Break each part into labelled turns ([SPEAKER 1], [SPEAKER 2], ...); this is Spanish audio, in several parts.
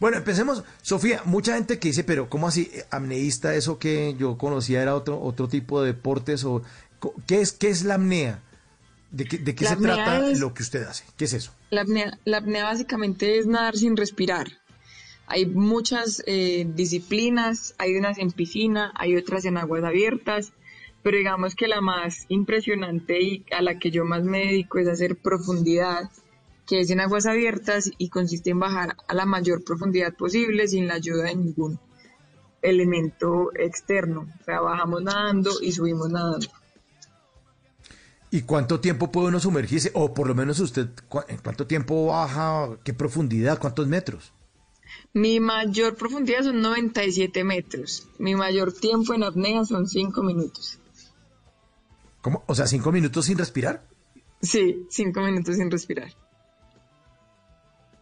[SPEAKER 1] Bueno, empecemos. Sofía, mucha gente que dice, pero ¿cómo así? Amneísta, eso que yo conocía era otro, otro tipo de deportes o ¿qué es, qué es la apnea? ¿De qué, de qué se trata lo que usted hace? ¿Qué es eso?
[SPEAKER 2] La apnea, la apnea básicamente es nadar sin respirar. Hay muchas eh, disciplinas, hay unas en piscina, hay otras en aguas abiertas, pero digamos que la más impresionante y a la que yo más me dedico es hacer profundidad, que es en aguas abiertas y consiste en bajar a la mayor profundidad posible sin la ayuda de ningún elemento externo. O sea, bajamos nadando y subimos nadando.
[SPEAKER 1] ¿Y cuánto tiempo puede uno sumergirse? O por lo menos usted, ¿en cuánto tiempo baja? ¿Qué profundidad? ¿Cuántos metros?
[SPEAKER 2] Mi mayor profundidad son 97 metros. Mi mayor tiempo en apnea son 5 minutos.
[SPEAKER 1] ¿Cómo? O sea, 5 minutos sin respirar.
[SPEAKER 2] Sí, 5 minutos sin respirar.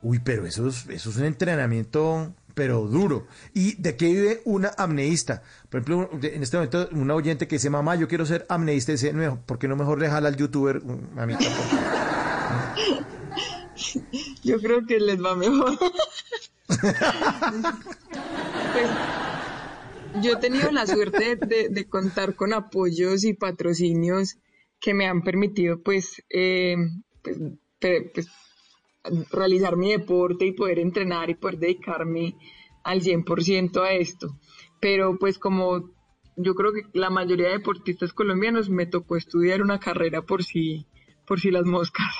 [SPEAKER 1] Uy, pero eso es, un entrenamiento, pero duro. ¿Y de qué vive una amneísta? Por ejemplo, en este momento, una oyente que dice, mamá, yo quiero ser amneísta, dice, ¿por qué no mejor le jala al youtuber? A mí tampoco.
[SPEAKER 2] yo creo que les va mejor. pues, yo he tenido la suerte de, contar con apoyos y patrocinios que me han permitido pues, eh, pues, pues, realizar mi deporte y poder entrenar y poder dedicarme al 100% a esto. Pero pues como yo creo que la mayoría de deportistas colombianos me tocó estudiar una carrera por si, por si las moscas.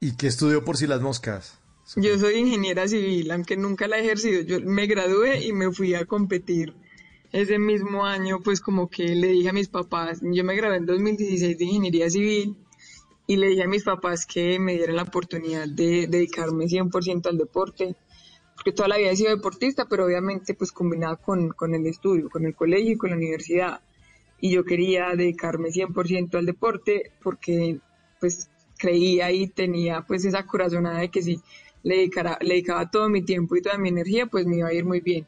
[SPEAKER 1] ¿Y qué estudió por si las moscas?
[SPEAKER 2] Yo soy ingeniera civil, aunque nunca la he ejercido. Yo me gradué y me fui a competir ese mismo año, pues como que le dije a mis papás, yo me gradué en 2016 de ingeniería civil y le dije a mis papás que me dieran la oportunidad de dedicarme 100% al deporte, porque toda la vida he sido deportista, pero obviamente pues combinada con, con el estudio, con el colegio y con la universidad. Y yo quería dedicarme 100% al deporte porque pues creía y tenía pues esa corazonada de que si le, dedicara, le dedicaba todo mi tiempo y toda mi energía, pues me iba a ir muy bien.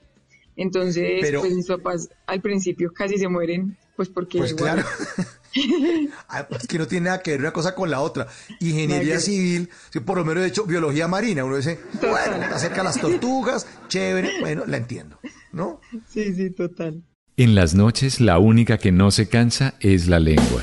[SPEAKER 2] Entonces, pues mis papás al principio casi se mueren, pues porque...
[SPEAKER 1] Pues claro. Ah, es que no tiene nada que ver una cosa con la otra. Ingeniería civil, por lo menos de hecho, biología marina, uno dice, bueno, acerca a las tortugas, chévere, bueno, la entiendo, ¿no?
[SPEAKER 2] Sí, sí, total.
[SPEAKER 3] En las noches la única que no se cansa es la lengua.